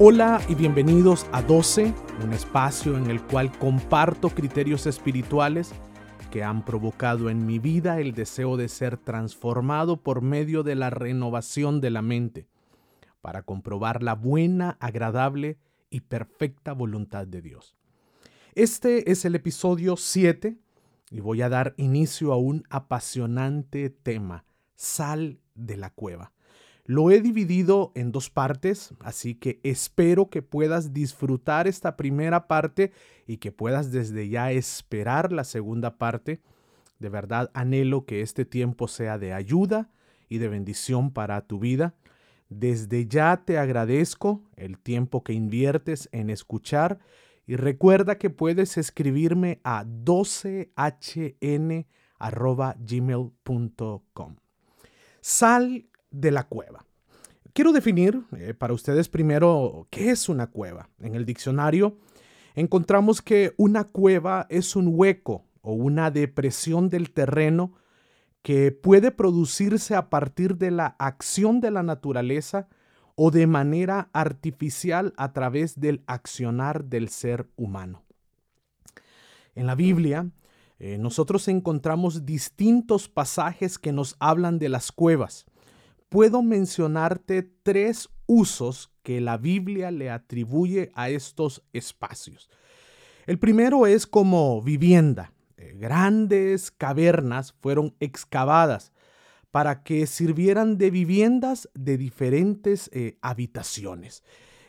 Hola y bienvenidos a 12, un espacio en el cual comparto criterios espirituales que han provocado en mi vida el deseo de ser transformado por medio de la renovación de la mente, para comprobar la buena, agradable y perfecta voluntad de Dios. Este es el episodio 7 y voy a dar inicio a un apasionante tema, sal de la cueva. Lo he dividido en dos partes, así que espero que puedas disfrutar esta primera parte y que puedas desde ya esperar la segunda parte. De verdad anhelo que este tiempo sea de ayuda y de bendición para tu vida. Desde ya te agradezco el tiempo que inviertes en escuchar y recuerda que puedes escribirme a 12hn.gmail.com. Sal de la cueva. Quiero definir eh, para ustedes primero qué es una cueva. En el diccionario encontramos que una cueva es un hueco o una depresión del terreno que puede producirse a partir de la acción de la naturaleza o de manera artificial a través del accionar del ser humano. En la Biblia, eh, nosotros encontramos distintos pasajes que nos hablan de las cuevas puedo mencionarte tres usos que la Biblia le atribuye a estos espacios. El primero es como vivienda. Eh, grandes cavernas fueron excavadas para que sirvieran de viviendas de diferentes eh, habitaciones.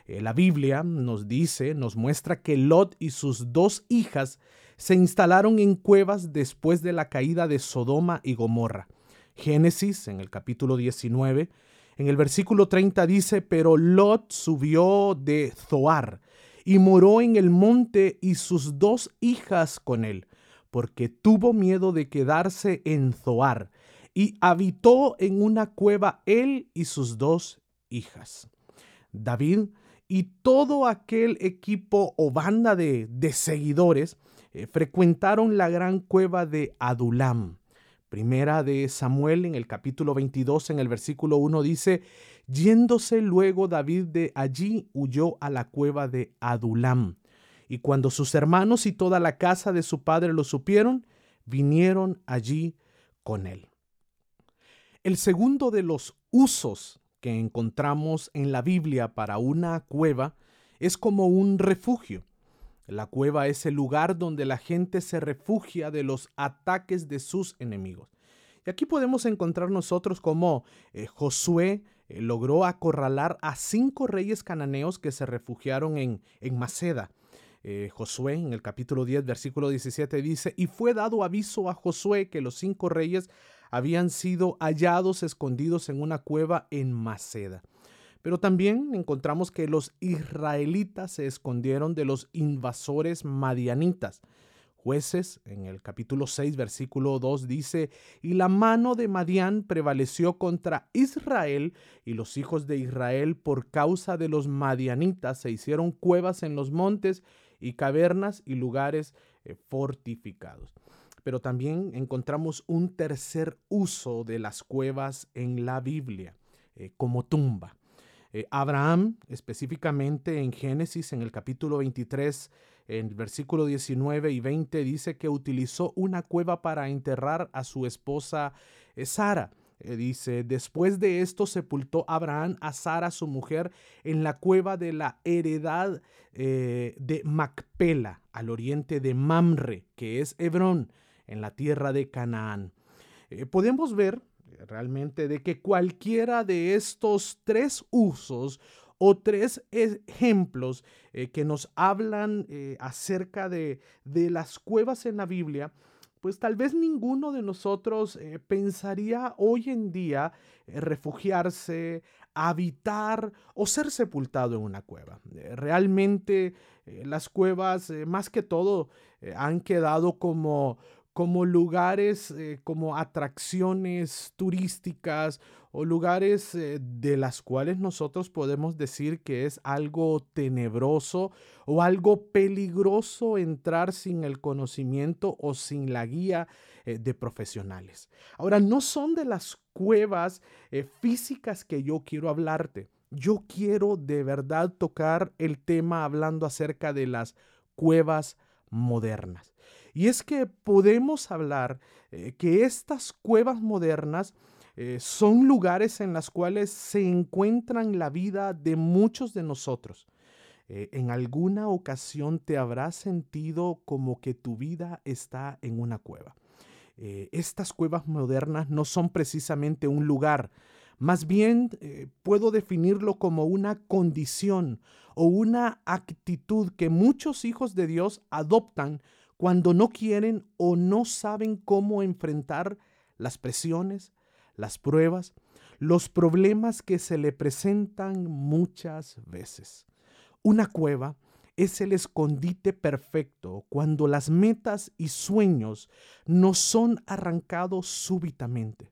Eh, la Biblia nos dice, nos muestra que Lot y sus dos hijas se instalaron en cuevas después de la caída de Sodoma y Gomorra. Génesis, en el capítulo 19, en el versículo 30 dice, pero Lot subió de Zoar y moró en el monte y sus dos hijas con él, porque tuvo miedo de quedarse en Zoar, y habitó en una cueva él y sus dos hijas. David y todo aquel equipo o banda de, seguidores eh, frecuentaron la gran cueva de Adulam. Primera de Samuel en el capítulo 22 en el versículo 1 dice, yéndose luego David de allí huyó a la cueva de Adulam. Y cuando sus hermanos y toda la casa de su padre lo supieron, vinieron allí con él. El segundo de los usos que encontramos en la Biblia para una cueva es como un refugio. La cueva es el lugar donde la gente se refugia de los ataques de sus enemigos. Y aquí podemos encontrar nosotros cómo eh, Josué eh, logró acorralar a cinco reyes cananeos que se refugiaron en, en Maceda. Eh, Josué en el capítulo 10, versículo 17 dice, y fue dado aviso a Josué que los cinco reyes habían sido hallados escondidos en una cueva en Maceda. Pero también encontramos que los israelitas se escondieron de los invasores madianitas. Jueces, en el capítulo 6, versículo 2, dice, y la mano de Madián prevaleció contra Israel, y los hijos de Israel por causa de los madianitas se hicieron cuevas en los montes y cavernas y lugares eh, fortificados. Pero también encontramos un tercer uso de las cuevas en la Biblia, eh, como tumba. Eh, Abraham, específicamente en Génesis, en el capítulo 23, en el versículo 19 y 20, dice que utilizó una cueva para enterrar a su esposa eh, Sara. Eh, dice, después de esto sepultó Abraham a Sara, su mujer, en la cueva de la heredad de Macpela, al oriente de Mamre, que es Hebrón, en la tierra de Canaán. podemos ver realmente de que cualquiera de estos tres usos o tres ejemplos eh, que nos hablan eh, acerca de, de las cuevas en la Biblia, pues tal vez ninguno de nosotros eh, pensaría hoy en día refugiarse, habitar o ser sepultado en una cueva. realmente las cuevas, más que todo, han quedado como como lugares, eh, como atracciones turísticas o lugares eh, de las cuales nosotros podemos decir que es algo tenebroso o algo peligroso entrar sin el conocimiento o sin la guía eh, de profesionales. Ahora, no son de las cuevas físicas que yo quiero hablarte. Yo quiero de verdad tocar el tema hablando acerca de las cuevas modernas. Y es que podemos hablar eh, que estas cuevas modernas eh, son lugares en las cuales se encuentran la vida de muchos de nosotros. Eh, en alguna ocasión te habrás sentido como que tu vida está en una cueva. estas cuevas modernas no son precisamente un lugar, más bien puedo definirlo como una condición o una actitud que muchos hijos de Dios adoptan cuando no quieren o no saben cómo enfrentar las presiones, las pruebas, los problemas que se le presentan muchas veces. Una cueva es el escondite perfecto cuando las metas y sueños no son arrancados súbitamente.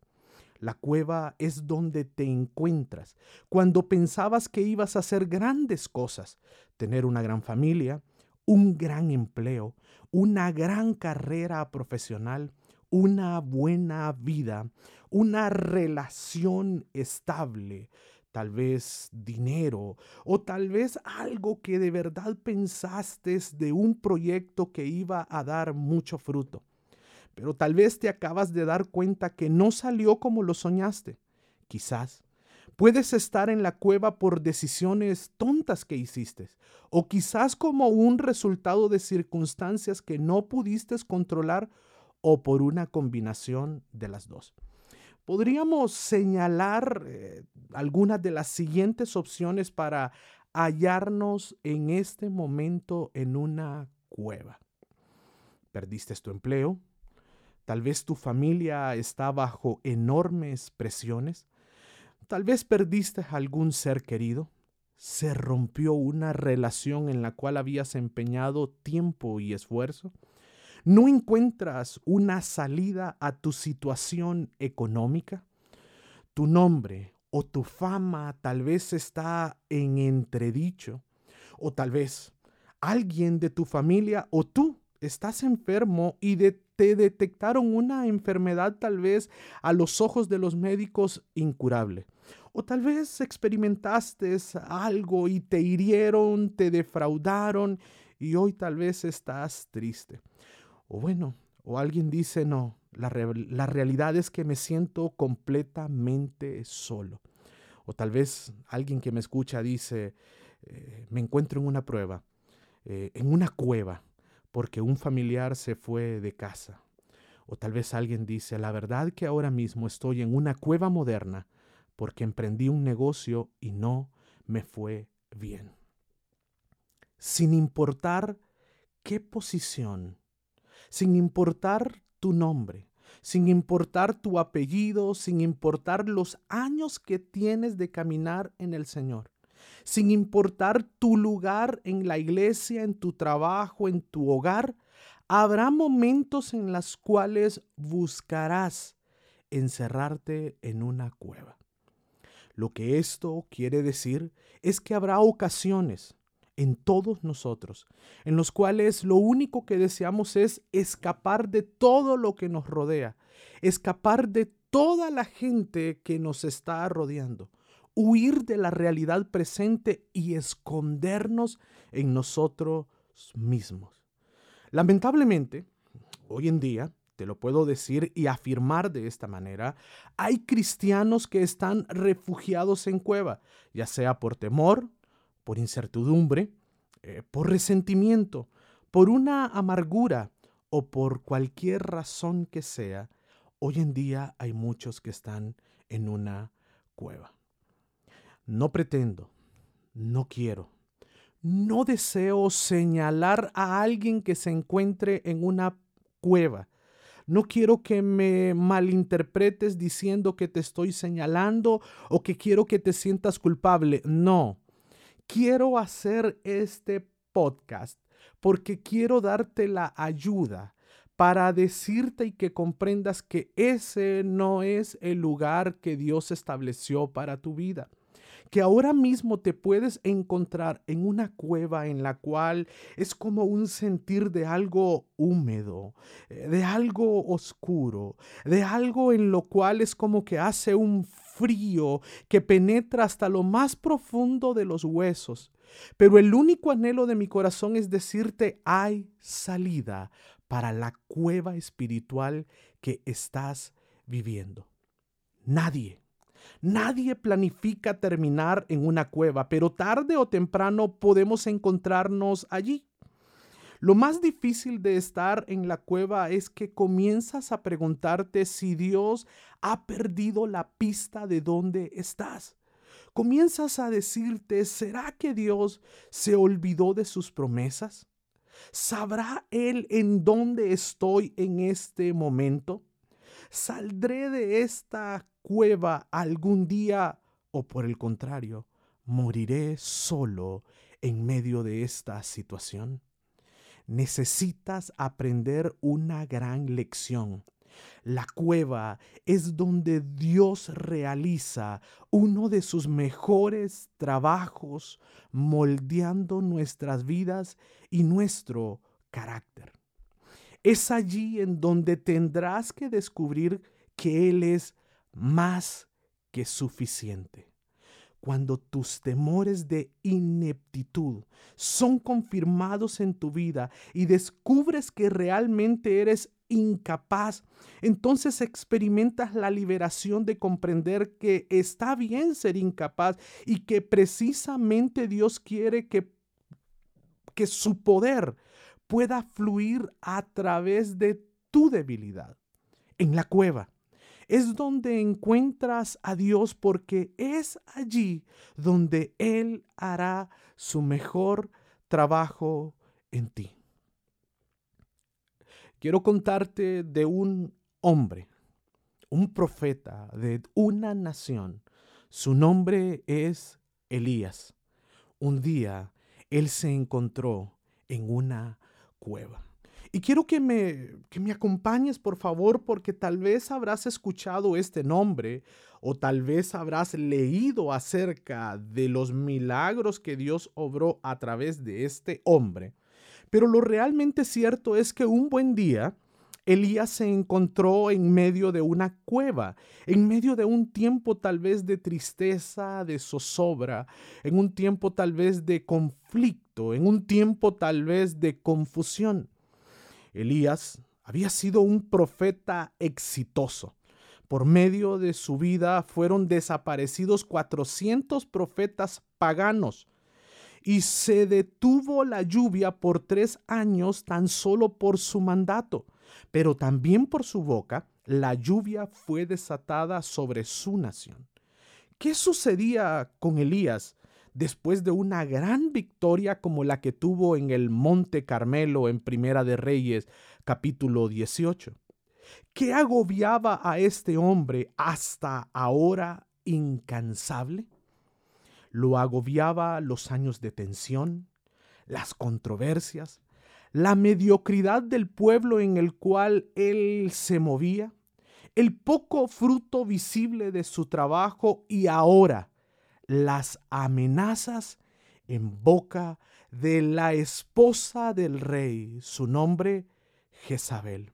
La cueva es donde te encuentras cuando pensabas que ibas a hacer grandes cosas, tener una gran familia, un gran empleo, una gran carrera profesional, una buena vida, una relación estable, tal vez dinero o tal vez algo que de verdad pensaste de un proyecto que iba a dar mucho fruto. Pero tal vez te acabas de dar cuenta que no salió como lo soñaste. Quizás Puedes estar en la cueva por decisiones tontas que hiciste o quizás como un resultado de circunstancias que no pudiste controlar o por una combinación de las dos. Podríamos señalar eh, algunas de las siguientes opciones para hallarnos en este momento en una cueva. Perdiste tu empleo, tal vez tu familia está bajo enormes presiones, Tal vez perdiste algún ser querido. Se rompió una relación en la cual habías empeñado tiempo y esfuerzo. No encuentras una salida a tu situación económica. Tu nombre o tu fama tal vez está en entredicho. O tal vez alguien de tu familia o tú estás enfermo y te detectaron una enfermedad tal vez a los ojos de los médicos incurable. O tal vez experimentaste algo y te hirieron, te defraudaron y hoy tal vez estás triste. O bueno, o alguien dice, no, la, realidad es que me siento completamente solo. O tal vez alguien que me escucha dice, eh, me encuentro en una prueba, eh, en una cueva, porque un familiar se fue de casa. O tal vez alguien dice, la verdad que ahora mismo estoy en una cueva moderna porque emprendí un negocio y no me fue bien. Sin importar qué posición, sin importar tu nombre, sin importar tu apellido, sin importar los años que tienes de caminar en el Señor, sin importar tu lugar en la iglesia, en tu trabajo, en tu hogar, habrá momentos en los cuales buscarás encerrarte en una cueva. Lo que esto quiere decir es que habrá ocasiones en todos nosotros en los cuales lo único que deseamos es escapar de todo lo que nos rodea, escapar de toda la gente que nos está rodeando, huir de la realidad presente y escondernos en nosotros mismos. Lamentablemente, hoy en día, te lo puedo decir y afirmar de esta manera, hay cristianos que están refugiados en cueva, ya sea por temor, por incertidumbre, eh, por resentimiento, por una amargura o por cualquier razón que sea. Hoy en día hay muchos que están en una cueva. No pretendo, no quiero, no deseo señalar a alguien que se encuentre en una cueva No quiero que me malinterpretes diciendo que te estoy señalando o que quiero que te sientas culpable. No. Quiero hacer este podcast porque quiero darte la ayuda para decirte y que comprendas que ese no es el lugar que Dios estableció para tu vida que ahora mismo te puedes encontrar en una cueva en la cual es como un sentir de algo húmedo, eh, de algo oscuro, de algo en lo cual es como que hace un frío que penetra hasta lo más profundo de los huesos. Pero el único anhelo de mi corazón es decirte, hay salida para la cueva espiritual que estás viviendo. Nadie Nadie planifica terminar en una cueva, pero tarde o temprano podemos encontrarnos allí. Lo más difícil de estar en la cueva es que comienzas a preguntarte si Dios ha perdido la pista de dónde estás. Comienzas a decirte, ¿será que Dios se olvidó de sus promesas? ¿Sabrá Él en dónde estoy en este momento? ¿Saldré de esta cueva algún día o por el contrario, moriré solo en medio de esta situación? Necesitas aprender una gran lección. La cueva es donde Dios realiza uno de sus mejores trabajos moldeando nuestras vidas y nuestro carácter. Es allí en donde tendrás que descubrir que Él es más que suficiente. Cuando tus temores de ineptitud son confirmados en tu vida y descubres que realmente eres incapaz, entonces experimentas la liberación de comprender que está bien ser incapaz y que precisamente Dios quiere que, que su poder pueda fluir a través de tu debilidad. En la cueva es donde encuentras a Dios porque es allí donde Él hará su mejor trabajo en ti. Quiero contarte de un hombre, un profeta de una nación. Su nombre es Elías. Un día él se encontró en una cueva. Y quiero que me, que me acompañes, por favor, porque tal vez habrás escuchado este nombre o tal vez habrás leído acerca de los milagros que Dios obró a través de este hombre. Pero lo realmente cierto es que un buen día, Elías se encontró en medio de una cueva, en medio de un tiempo tal vez de tristeza, de zozobra, en un tiempo tal vez de conflicto, en un tiempo tal vez de confusión. Elías había sido un profeta exitoso. Por medio de su vida fueron desaparecidos 400 profetas paganos y se detuvo la lluvia por tres años tan solo por su mandato, pero también por su boca la lluvia fue desatada sobre su nación. ¿Qué sucedía con Elías después de una gran victoria como la que tuvo en el Monte Carmelo en Primera de Reyes capítulo 18. ¿Qué agobiaba a este hombre hasta ahora incansable? Lo agobiaba los años de tensión, las controversias, la mediocridad del pueblo en el cual él se movía, el poco fruto visible de su trabajo y ahora las amenazas en boca de la esposa del rey, su nombre Jezabel.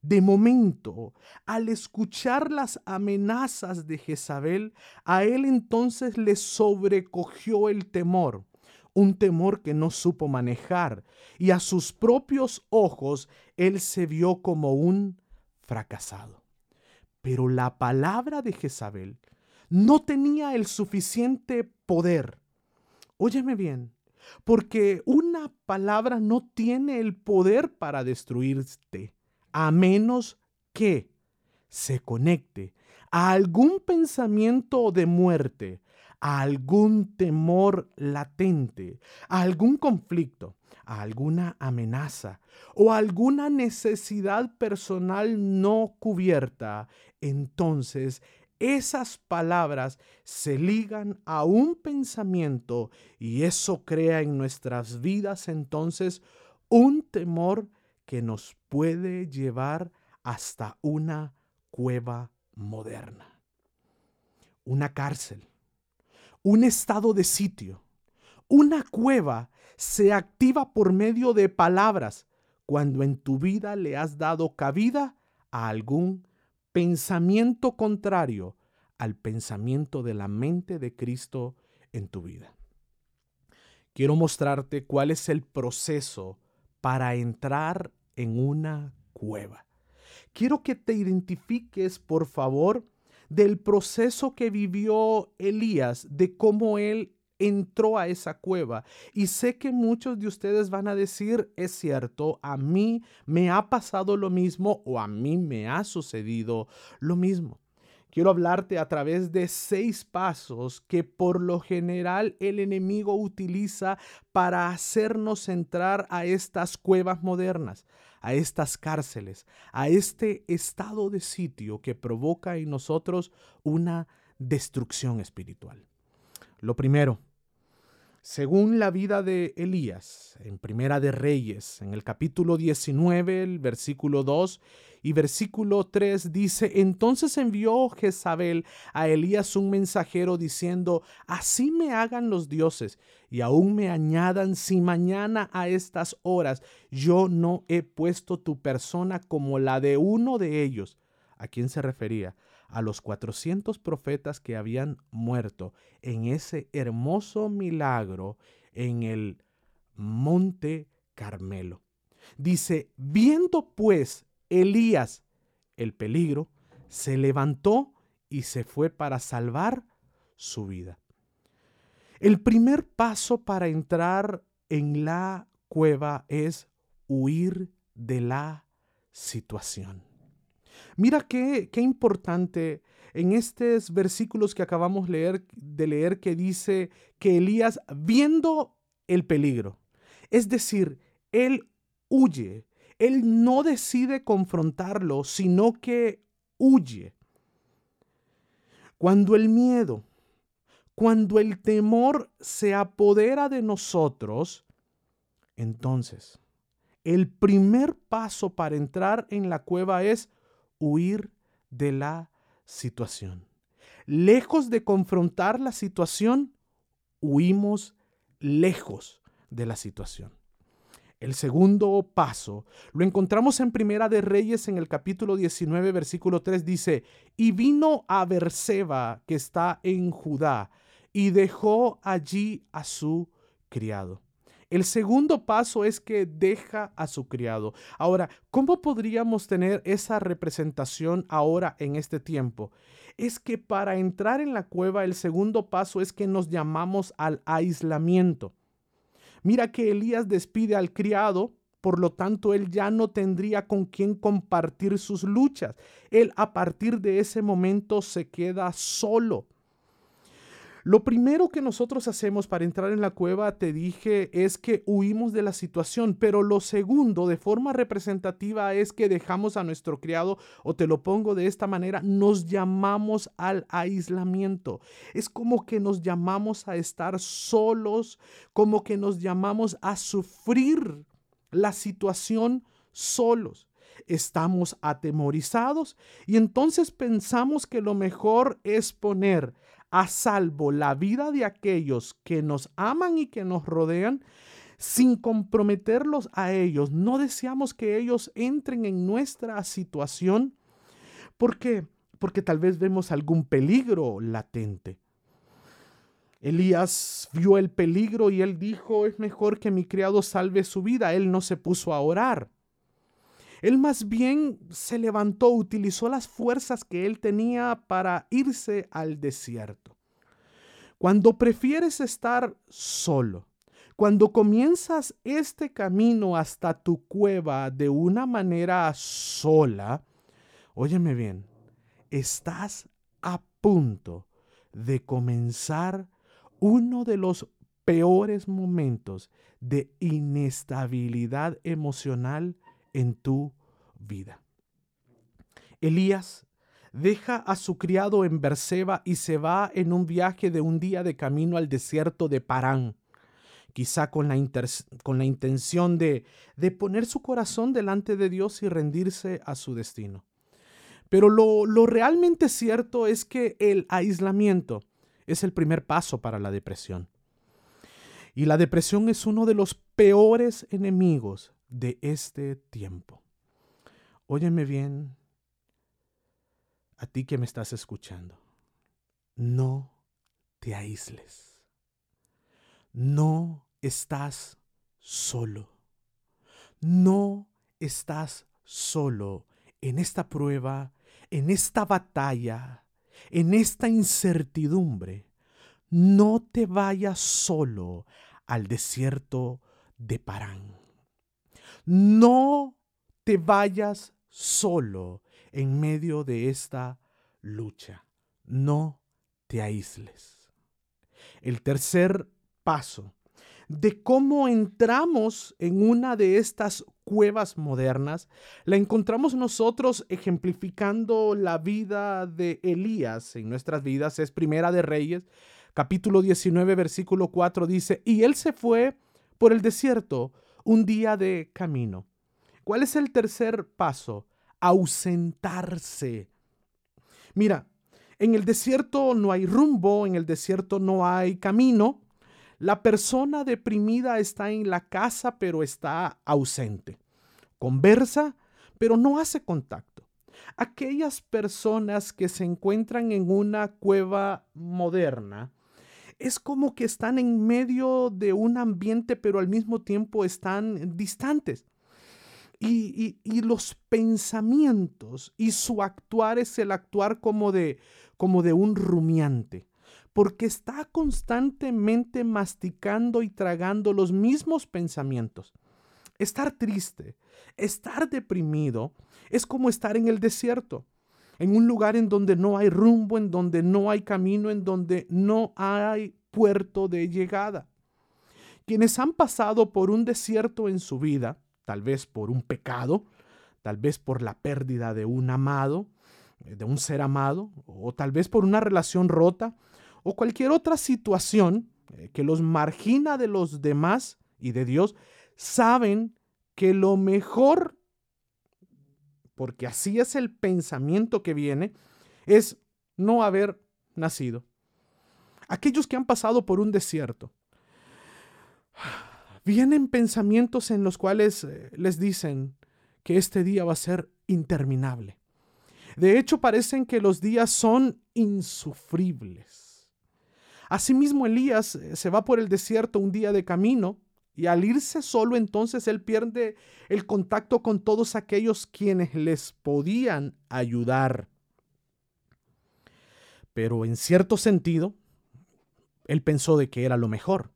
De momento, al escuchar las amenazas de Jezabel, a él entonces le sobrecogió el temor, un temor que no supo manejar, y a sus propios ojos él se vio como un fracasado. Pero la palabra de Jezabel no tenía el suficiente poder. Óyeme bien, porque una palabra no tiene el poder para destruirte, a menos que se conecte a algún pensamiento de muerte, a algún temor latente, a algún conflicto, a alguna amenaza o a alguna necesidad personal no cubierta, entonces esas palabras se ligan a un pensamiento y eso crea en nuestras vidas entonces un temor que nos puede llevar hasta una cueva moderna, una cárcel, un estado de sitio. Una cueva se activa por medio de palabras cuando en tu vida le has dado cabida a algún pensamiento contrario al pensamiento de la mente de Cristo en tu vida. Quiero mostrarte cuál es el proceso para entrar en una cueva. Quiero que te identifiques, por favor, del proceso que vivió Elías, de cómo él entró a esa cueva. Y sé que muchos de ustedes van a decir, es cierto, a mí me ha pasado lo mismo o a mí me ha sucedido lo mismo. Quiero hablarte a través de seis pasos que por lo general el enemigo utiliza para hacernos entrar a estas cuevas modernas, a estas cárceles, a este estado de sitio que provoca en nosotros una destrucción espiritual. Lo primero, según la vida de Elías, en Primera de Reyes, en el capítulo 19, el versículo 2 y versículo 3 dice, entonces envió Jezabel a Elías un mensajero diciendo, así me hagan los dioses y aún me añadan si mañana a estas horas yo no he puesto tu persona como la de uno de ellos. ¿A quién se refería? A los 400 profetas que habían muerto en ese hermoso milagro en el monte Carmelo. Dice, viendo pues Elías el peligro, se levantó y se fue para salvar su vida. El primer paso para entrar en la cueva es huir de la situación. Mira qué, qué importante en estos versículos que acabamos leer, de leer que dice que Elías viendo el peligro, es decir, él huye, él no decide confrontarlo, sino que huye. Cuando el miedo, cuando el temor se apodera de nosotros, entonces el primer paso para entrar en la cueva es huir de la situación. Lejos de confrontar la situación, huimos lejos de la situación. El segundo paso lo encontramos en Primera de Reyes en el capítulo 19 versículo 3 dice, "Y vino a Berseba que está en Judá y dejó allí a su criado." El segundo paso es que deja a su criado. Ahora, ¿cómo podríamos tener esa representación ahora en este tiempo? Es que para entrar en la cueva el segundo paso es que nos llamamos al aislamiento. Mira que Elías despide al criado, por lo tanto él ya no tendría con quien compartir sus luchas. Él a partir de ese momento se queda solo. Lo primero que nosotros hacemos para entrar en la cueva, te dije, es que huimos de la situación, pero lo segundo, de forma representativa, es que dejamos a nuestro criado, o te lo pongo de esta manera, nos llamamos al aislamiento. Es como que nos llamamos a estar solos, como que nos llamamos a sufrir la situación solos estamos atemorizados y entonces pensamos que lo mejor es poner a salvo la vida de aquellos que nos aman y que nos rodean, sin comprometerlos a ellos. No deseamos que ellos entren en nuestra situación. ¿Por qué? Porque tal vez vemos algún peligro latente. Elías vio el peligro y él dijo, es mejor que mi criado salve su vida. Él no se puso a orar. Él más bien se levantó, utilizó las fuerzas que él tenía para irse al desierto. Cuando prefieres estar solo, cuando comienzas este camino hasta tu cueva de una manera sola, óyeme bien, estás a punto de comenzar uno de los peores momentos de inestabilidad emocional en tu vida. Elías deja a su criado en Berseba y se va en un viaje de un día de camino al desierto de Parán, quizá con la, con la intención de, de poner su corazón delante de Dios y rendirse a su destino. Pero lo, lo realmente cierto es que el aislamiento es el primer paso para la depresión. Y la depresión es uno de los peores enemigos de este tiempo. Óyeme bien, a ti que me estás escuchando, no te aísles. No estás solo. No estás solo en esta prueba, en esta batalla, en esta incertidumbre. No te vayas solo al desierto de Parán. No te vayas solo en medio de esta lucha. No te aísles. El tercer paso de cómo entramos en una de estas cuevas modernas, la encontramos nosotros ejemplificando la vida de Elías en nuestras vidas. Es Primera de Reyes, capítulo 19, versículo 4 dice, y él se fue por el desierto un día de camino. ¿Cuál es el tercer paso? ausentarse. Mira, en el desierto no hay rumbo, en el desierto no hay camino. La persona deprimida está en la casa, pero está ausente. Conversa, pero no hace contacto. Aquellas personas que se encuentran en una cueva moderna, es como que están en medio de un ambiente, pero al mismo tiempo están distantes y, los pensamientos y su actuar es el actuar como de, como de un rumiante, porque está constantemente masticando y tragando los mismos pensamientos. Estar triste, estar deprimido, es como estar en el desierto, en un lugar en donde no hay rumbo, en donde no hay camino, en donde no hay puerto de llegada. Quienes han pasado por un desierto en su vida, tal vez por un pecado, tal vez por la pérdida de un amado, eh, de un ser amado, o tal vez por una relación rota, o cualquier otra situación eh, que los margina de los demás y de Dios, saben que lo mejor, porque así es el pensamiento que viene, es no haber nacido. Aquellos que han pasado por un desierto, vienen pensamientos en los cuales eh, les dicen que este día va a ser interminable. De hecho, parecen que los días son insufribles. Asimismo, Elías eh, se va por el desierto un día de camino y al irse solo entonces él pierde el contacto con todos aquellos quienes les podían ayudar. Pero en cierto sentido, él pensó de que era lo mejor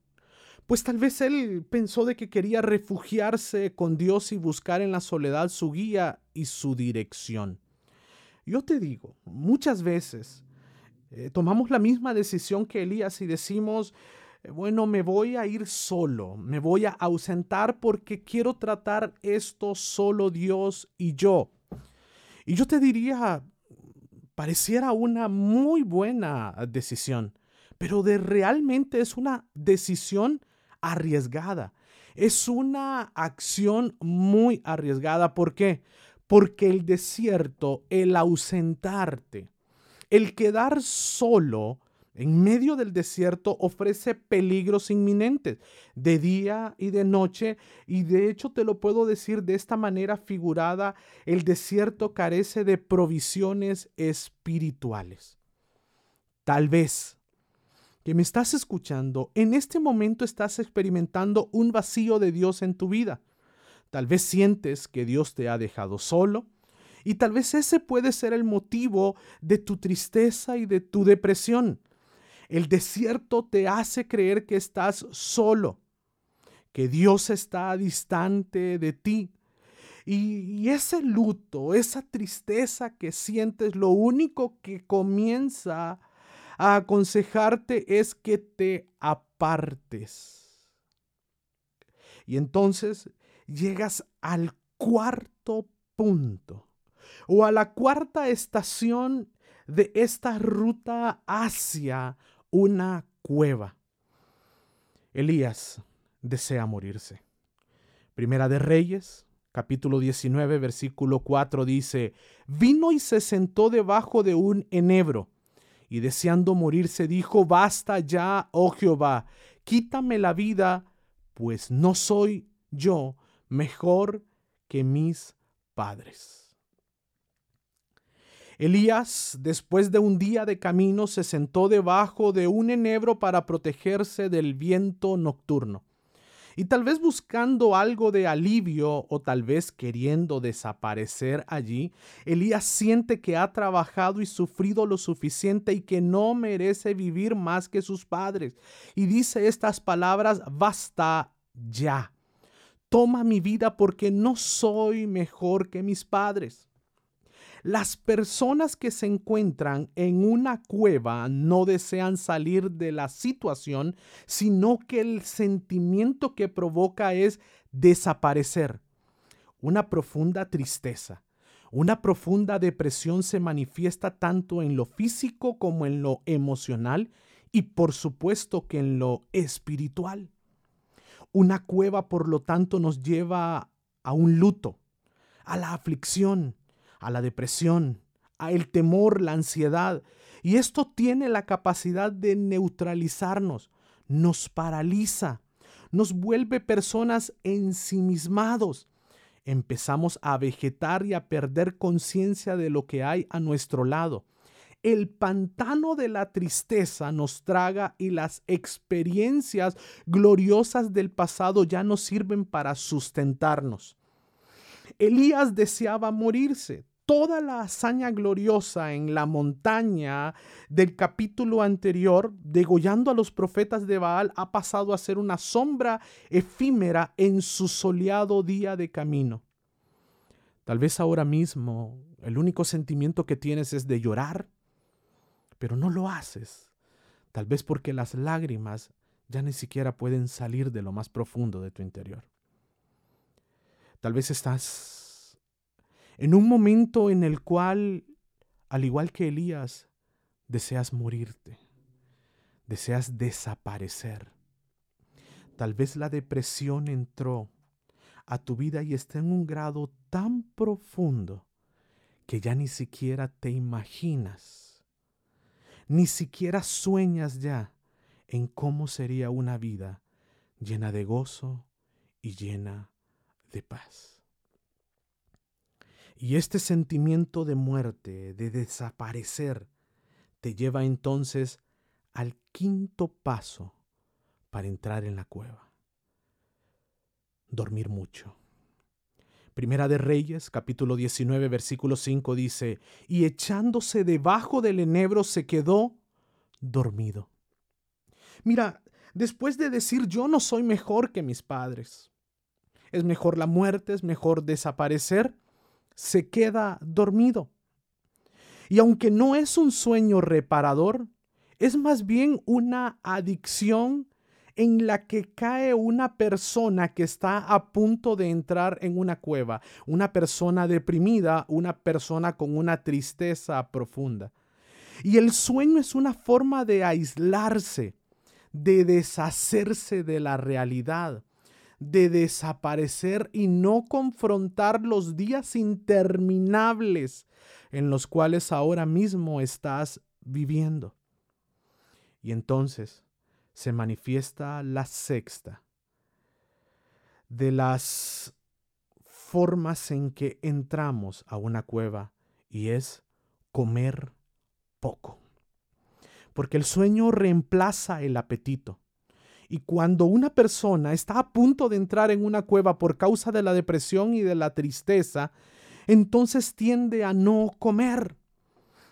pues tal vez él pensó de que quería refugiarse con Dios y buscar en la soledad su guía y su dirección. Yo te digo, muchas veces eh, tomamos la misma decisión que Elías y decimos, bueno, me voy a ir solo, me voy a ausentar porque quiero tratar esto solo Dios y yo. Y yo te diría, pareciera una muy buena decisión, pero de realmente es una decisión arriesgada. Es una acción muy arriesgada. ¿Por qué? Porque el desierto, el ausentarte, el quedar solo en medio del desierto ofrece peligros inminentes de día y de noche. Y de hecho te lo puedo decir de esta manera figurada, el desierto carece de provisiones espirituales. Tal vez que me estás escuchando, en este momento estás experimentando un vacío de Dios en tu vida. Tal vez sientes que Dios te ha dejado solo y tal vez ese puede ser el motivo de tu tristeza y de tu depresión. El desierto te hace creer que estás solo, que Dios está distante de ti. Y, ese luto, esa tristeza que sientes, lo único que comienza a aconsejarte es que te apartes. Y entonces llegas al cuarto punto o a la cuarta estación de esta ruta hacia una cueva. Elías desea morirse. Primera de Reyes, capítulo 19, versículo 4 dice, vino y se sentó debajo de un enebro, y deseando morirse dijo, basta ya, oh Jehová, quítame la vida, pues no soy yo mejor que mis padres. Elías, después de un día de camino, se sentó debajo de un enebro para protegerse del viento nocturno. Y tal vez buscando algo de alivio o tal vez queriendo desaparecer allí, Elías siente que ha trabajado y sufrido lo suficiente y que no merece vivir más que sus padres. Y dice estas palabras, basta ya. Toma mi vida porque no soy mejor que mis padres. Las personas que se encuentran en una cueva no desean salir de la situación, sino que el sentimiento que provoca es desaparecer. Una profunda tristeza, una profunda depresión se manifiesta tanto en lo físico como en lo emocional y por supuesto que en lo espiritual. Una cueva, por lo tanto, nos lleva a un luto, a la aflicción, a la depresión, a el temor, la ansiedad. Y esto tiene la capacidad de neutralizarnos, nos paraliza, nos vuelve personas ensimismados. Empezamos a vegetar y a perder conciencia de lo que hay a nuestro lado. El pantano de la tristeza nos traga y las experiencias gloriosas del pasado ya no sirven para sustentarnos. Elías deseaba morirse. Toda la hazaña gloriosa en la montaña del capítulo anterior, degollando a los profetas de Baal, ha pasado a ser una sombra efímera en su soleado día de camino. Tal vez ahora mismo el único sentimiento que tienes es de llorar, pero no lo haces. Tal vez porque las lágrimas ya ni siquiera pueden salir de lo más profundo de tu interior. Tal vez estás en un momento en el cual, al igual que Elías, deseas morirte, deseas desaparecer. Tal vez la depresión entró a tu vida y está en un grado tan profundo que ya ni siquiera te imaginas, ni siquiera sueñas ya en cómo sería una vida llena de gozo y llena de paz. Y este sentimiento de muerte, de desaparecer, te lleva entonces al quinto paso para entrar en la cueva. Dormir mucho. Primera de Reyes, capítulo 19, versículo 5 dice, y echándose debajo del enebro se quedó dormido. Mira, después de decir yo no soy mejor que mis padres, es mejor la muerte, es mejor desaparecer, se queda dormido. Y aunque no es un sueño reparador, es más bien una adicción en la que cae una persona que está a punto de entrar en una cueva, una persona deprimida, una persona con una tristeza profunda. Y el sueño es una forma de aislarse, de deshacerse de la realidad de desaparecer y no confrontar los días interminables en los cuales ahora mismo estás viviendo. Y entonces se manifiesta la sexta de las formas en que entramos a una cueva y es comer poco. Porque el sueño reemplaza el apetito. Y cuando una persona está a punto de entrar en una cueva por causa de la depresión y de la tristeza, entonces tiende a no comer.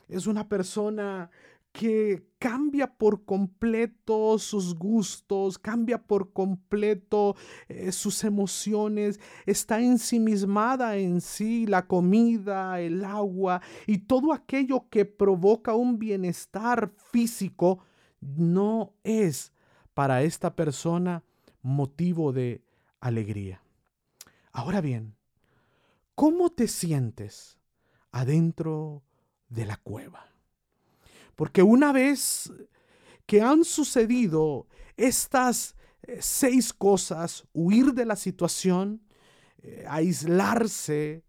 Es una persona que cambia por completo sus gustos, cambia por completo eh, sus emociones, está ensimismada en sí la comida, el agua y todo aquello que provoca un bienestar físico, no es para esta persona motivo de alegría. Ahora bien, ¿cómo te sientes adentro de la cueva? Porque una vez que han sucedido estas eh, seis cosas, huir de la situación, eh, aislarse,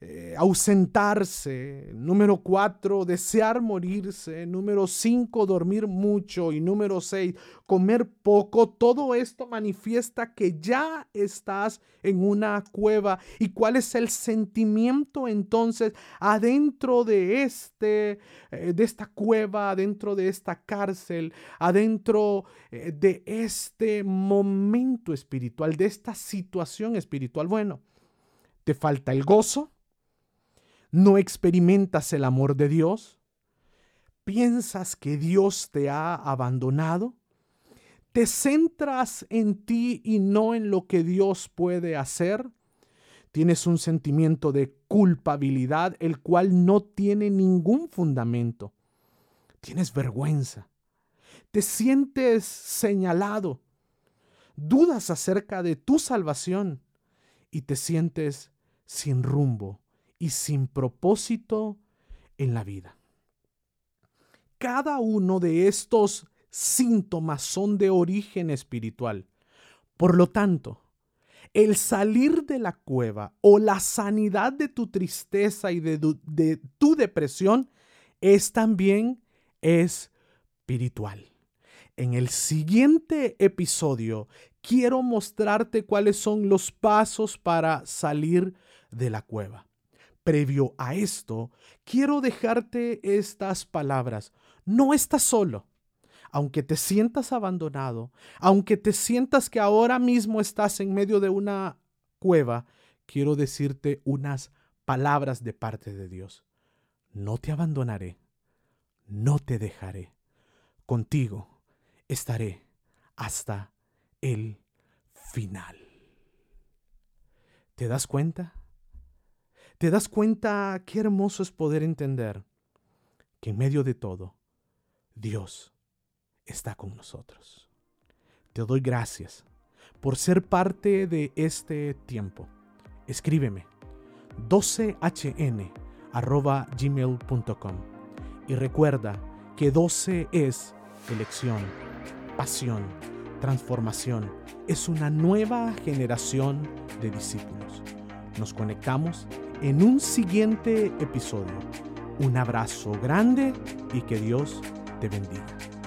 eh, ausentarse. Número cuatro, desear morirse. Número cinco, dormir mucho. Y número seis, comer poco. Todo esto manifiesta que ya estás en una cueva. ¿Y cuál es el sentimiento entonces adentro de este, eh, de esta cueva, adentro de esta cárcel, adentro eh, de este momento espiritual, de esta situación espiritual? Bueno, te falta el gozo ¿No experimentas el amor de Dios? ¿Piensas que Dios te ha abandonado? ¿Te centras en ti y no en lo que Dios puede hacer? Tienes un sentimiento de culpabilidad el cual no tiene ningún fundamento. Tienes vergüenza. Te sientes señalado. Dudas acerca de tu salvación y te sientes sin rumbo y sin propósito en la vida. Cada uno de estos síntomas son de origen espiritual. Por lo tanto, el salir de la cueva o la sanidad de tu tristeza y de, tu, depresión es también espiritual. En el siguiente episodio quiero mostrarte cuáles son los pasos para salir de la cueva previo a esto, quiero dejarte estas palabras. No estás solo. Aunque te sientas abandonado, aunque te sientas que ahora mismo estás en medio de una cueva, quiero decirte unas palabras de parte de Dios. No te abandonaré, no te dejaré. Contigo estaré hasta el final. ¿Te das cuenta? Te das cuenta qué hermoso es poder entender que en medio de todo, Dios está con nosotros. Te doy gracias por ser parte de este tiempo. Escríbeme 12hn gmail.com y recuerda que 12 es elección, pasión, transformación. Es una nueva generación de discípulos. Nos conectamos en un siguiente episodio. Un abrazo grande y que Dios te bendiga.